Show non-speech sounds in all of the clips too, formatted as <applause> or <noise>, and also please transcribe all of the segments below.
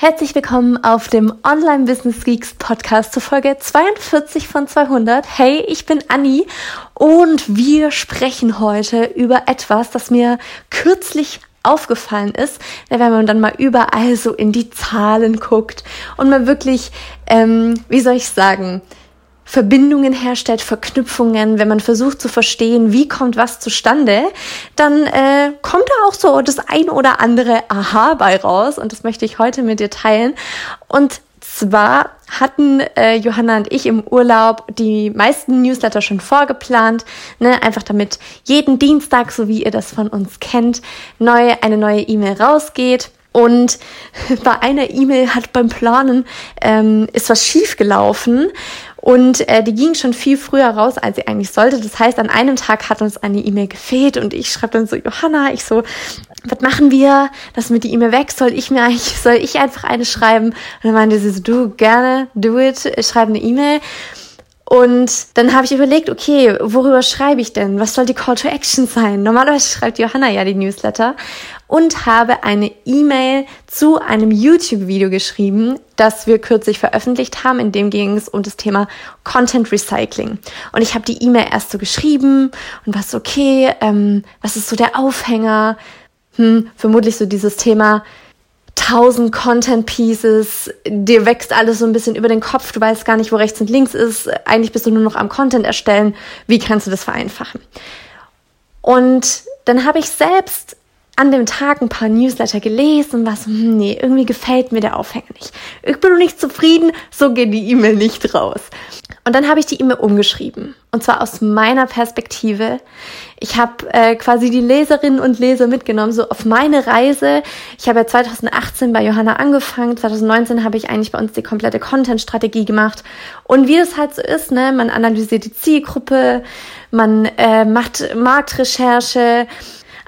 Herzlich willkommen auf dem Online Business Geeks Podcast zur Folge 42 von 200. Hey, ich bin Anni und wir sprechen heute über etwas, das mir kürzlich aufgefallen ist, wenn man dann mal überall so in die Zahlen guckt und man wirklich, ähm, wie soll ich sagen, Verbindungen herstellt, Verknüpfungen, wenn man versucht zu verstehen, wie kommt was zustande, dann äh, kommt da auch so das ein oder andere Aha bei raus und das möchte ich heute mit dir teilen. Und zwar hatten äh, Johanna und ich im Urlaub die meisten Newsletter schon vorgeplant, ne, einfach damit jeden Dienstag, so wie ihr das von uns kennt, neu, eine neue E-Mail rausgeht. Und <laughs> bei einer E-Mail hat beim Planen ähm, ist was schief gelaufen und äh, die ging schon viel früher raus, als sie eigentlich sollte. Das heißt, an einem Tag hat uns eine E-Mail gefehlt und ich schreibe dann so, Johanna, ich so, was machen wir? Lass mir die E-Mail weg. Soll ich mir eigentlich, <laughs> soll ich einfach eine schreiben? Und dann meinte sie so, du, gerne, do it, schreib eine E-Mail. Und dann habe ich überlegt, okay, worüber schreibe ich denn? Was soll die Call to Action sein? Normalerweise schreibt Johanna ja die Newsletter und habe eine E-Mail zu einem YouTube-Video geschrieben, das wir kürzlich veröffentlicht haben. In dem ging es um das Thema Content Recycling. Und ich habe die E-Mail erst so geschrieben und was okay, ähm, was ist so der Aufhänger? Hm, vermutlich so dieses Thema tausend Content Pieces, dir wächst alles so ein bisschen über den Kopf, du weißt gar nicht, wo rechts und links ist, eigentlich bist du nur noch am Content erstellen, wie kannst du das vereinfachen? Und dann habe ich selbst an dem Tag ein paar Newsletter gelesen so, hm, nee, irgendwie gefällt mir der Aufhänger nicht. Ich bin noch nicht zufrieden, so geht die E-Mail nicht raus. Und dann habe ich die E-Mail umgeschrieben. Und zwar aus meiner Perspektive. Ich habe äh, quasi die Leserinnen und Leser mitgenommen, so auf meine Reise. Ich habe ja 2018 bei Johanna angefangen. 2019 habe ich eigentlich bei uns die komplette Content-Strategie gemacht. Und wie das halt so ist, ne, man analysiert die Zielgruppe, man äh, macht Marktrecherche,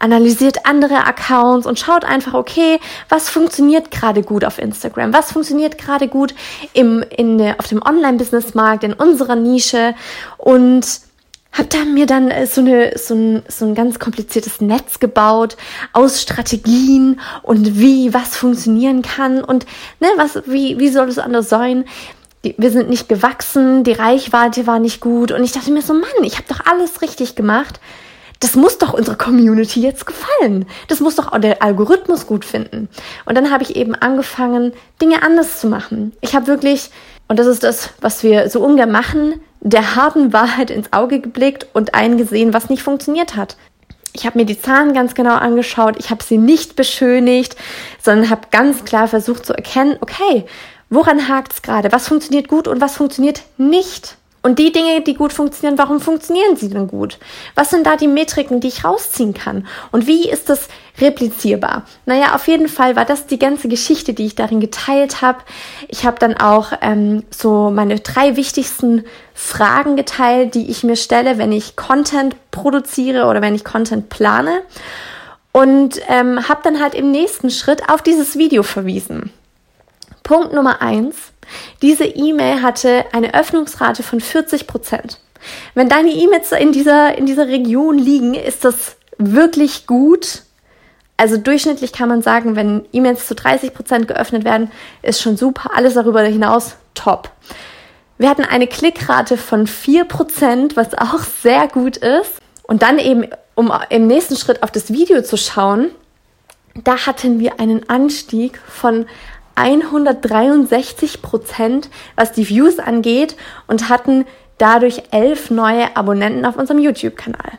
analysiert andere Accounts und schaut einfach, okay, was funktioniert gerade gut auf Instagram, was funktioniert gerade gut im, in auf dem Online-Business-Markt, in unserer Nische? Und habe da mir dann äh, so, eine, so, ein, so ein ganz kompliziertes Netz gebaut aus Strategien und wie was funktionieren kann und ne, was, wie, wie soll es anders sein? Wir sind nicht gewachsen, die Reichweite war nicht gut und ich dachte mir so, Mann, ich habe doch alles richtig gemacht das muss doch unserer Community jetzt gefallen. Das muss doch auch der Algorithmus gut finden. Und dann habe ich eben angefangen, Dinge anders zu machen. Ich habe wirklich, und das ist das, was wir so ungern machen, der harten <laughs> Wahrheit ins Auge geblickt und eingesehen, was nicht funktioniert hat. Ich habe mir die Zahlen ganz genau angeschaut, ich habe sie nicht beschönigt, sondern habe ganz klar versucht zu erkennen, okay, woran hakt es gerade, was funktioniert gut und was funktioniert nicht. Und die Dinge, die gut funktionieren, warum funktionieren sie denn gut? Was sind da die Metriken, die ich rausziehen kann? Und wie ist das replizierbar? Naja, auf jeden Fall war das die ganze Geschichte, die ich darin geteilt habe. Ich habe dann auch ähm, so meine drei wichtigsten Fragen geteilt, die ich mir stelle, wenn ich Content produziere oder wenn ich Content plane. Und ähm, habe dann halt im nächsten Schritt auf dieses Video verwiesen. Punkt Nummer eins diese E-Mail hatte eine Öffnungsrate von 40 Prozent. Wenn deine E-Mails in dieser, in dieser Region liegen, ist das wirklich gut. Also durchschnittlich kann man sagen, wenn E-Mails zu 30 Prozent geöffnet werden, ist schon super. Alles darüber hinaus top. Wir hatten eine Klickrate von 4 Prozent, was auch sehr gut ist. Und dann eben, um im nächsten Schritt auf das Video zu schauen, da hatten wir einen Anstieg von 163 Prozent, was die Views angeht und hatten dadurch elf neue Abonnenten auf unserem YouTube-Kanal.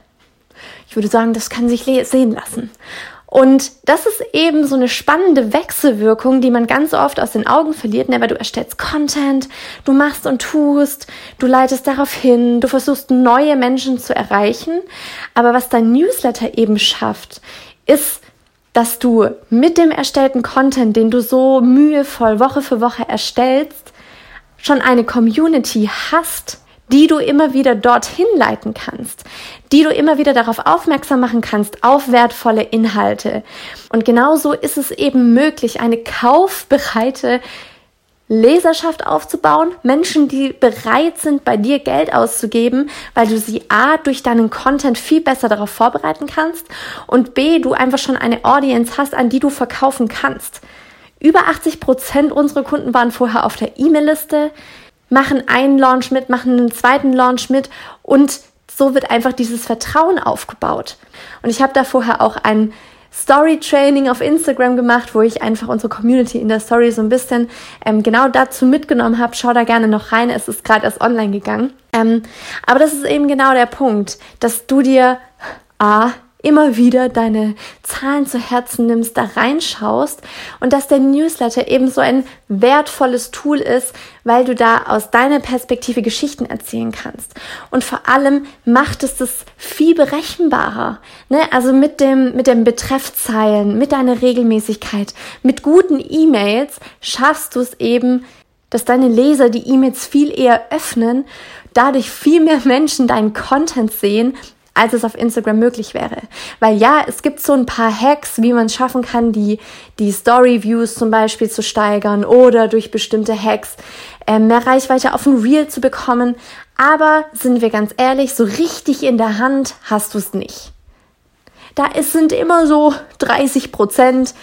Ich würde sagen, das kann sich sehen lassen. Und das ist eben so eine spannende Wechselwirkung, die man ganz oft aus den Augen verliert, ne? weil du erstellst Content, du machst und tust, du leitest darauf hin, du versuchst neue Menschen zu erreichen. Aber was dein Newsletter eben schafft, ist dass du mit dem erstellten Content, den du so mühevoll Woche für Woche erstellst, schon eine Community hast, die du immer wieder dorthin leiten kannst, die du immer wieder darauf aufmerksam machen kannst, auf wertvolle Inhalte. Und genauso ist es eben möglich, eine kaufbereite Leserschaft aufzubauen, Menschen, die bereit sind, bei dir Geld auszugeben, weil du sie A durch deinen Content viel besser darauf vorbereiten kannst und B, du einfach schon eine Audience hast, an die du verkaufen kannst. Über 80 Prozent unserer Kunden waren vorher auf der E-Mail-Liste, machen einen Launch mit, machen einen zweiten Launch mit und so wird einfach dieses Vertrauen aufgebaut. Und ich habe da vorher auch ein Story Training auf Instagram gemacht, wo ich einfach unsere Community in der Story so ein bisschen ähm, genau dazu mitgenommen habe. Schau da gerne noch rein, es ist gerade erst online gegangen. Ähm, aber das ist eben genau der Punkt, dass du dir A, immer wieder deine Zahlen zu Herzen nimmst, da reinschaust und dass der Newsletter eben so ein wertvolles Tool ist, weil du da aus deiner Perspektive Geschichten erzählen kannst. Und vor allem macht es das viel berechenbarer. Ne? Also mit dem, mit dem Betreffzeilen, mit deiner Regelmäßigkeit, mit guten E-Mails schaffst du es eben, dass deine Leser die E-Mails viel eher öffnen, dadurch viel mehr Menschen deinen Content sehen als es auf Instagram möglich wäre. Weil ja, es gibt so ein paar Hacks, wie man es schaffen kann, die, die Story-Views zum Beispiel zu steigern oder durch bestimmte Hacks äh, mehr Reichweite auf ein Reel zu bekommen. Aber sind wir ganz ehrlich, so richtig in der Hand hast du es nicht. Da ist, sind immer so 30 Prozent,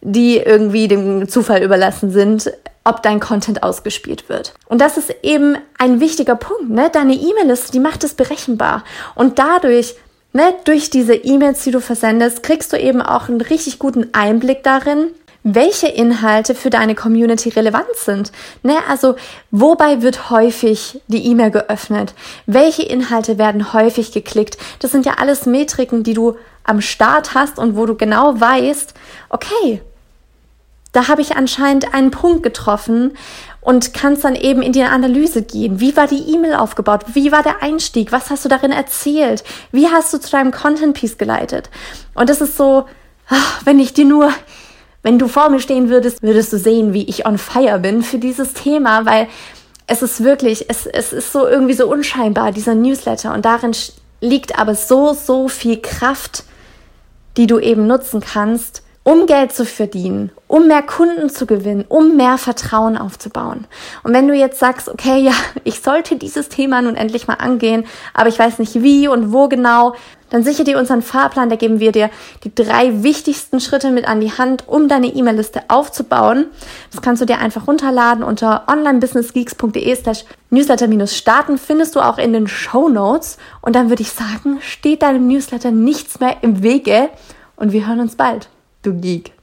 die irgendwie dem Zufall überlassen sind, ob dein Content ausgespielt wird. Und das ist eben ein wichtiger Punkt. Ne? Deine E-Mail-Liste, die macht es berechenbar. Und dadurch, ne, durch diese E-Mails, die du versendest, kriegst du eben auch einen richtig guten Einblick darin, welche Inhalte für deine Community relevant sind. Ne? Also, wobei wird häufig die E-Mail geöffnet? Welche Inhalte werden häufig geklickt? Das sind ja alles Metriken, die du am Start hast und wo du genau weißt, okay, da habe ich anscheinend einen Punkt getroffen und kannst dann eben in die Analyse gehen. Wie war die E-Mail aufgebaut? Wie war der Einstieg? Was hast du darin erzählt? Wie hast du zu deinem Content Piece geleitet? Und das ist so, ach, wenn ich dir nur, wenn du vor mir stehen würdest, würdest du sehen, wie ich on fire bin für dieses Thema, weil es ist wirklich, es, es ist so irgendwie so unscheinbar, dieser Newsletter. Und darin liegt aber so, so viel Kraft, die du eben nutzen kannst, um Geld zu verdienen, um mehr Kunden zu gewinnen, um mehr Vertrauen aufzubauen. Und wenn du jetzt sagst, okay, <laughs> ja, ich sollte dieses Thema nun endlich mal angehen, aber ich weiß nicht wie und wo genau, dann sichere dir unseren Fahrplan, da geben wir dir die drei wichtigsten Schritte mit an die Hand, um deine E-Mail-Liste aufzubauen. Das kannst du dir einfach runterladen unter onlinebusinessgeeks.de slash newsletter-starten, findest du auch in den Show Notes. Und dann würde ich sagen, steht deinem Newsletter nichts mehr im Wege und wir hören uns bald du Geek.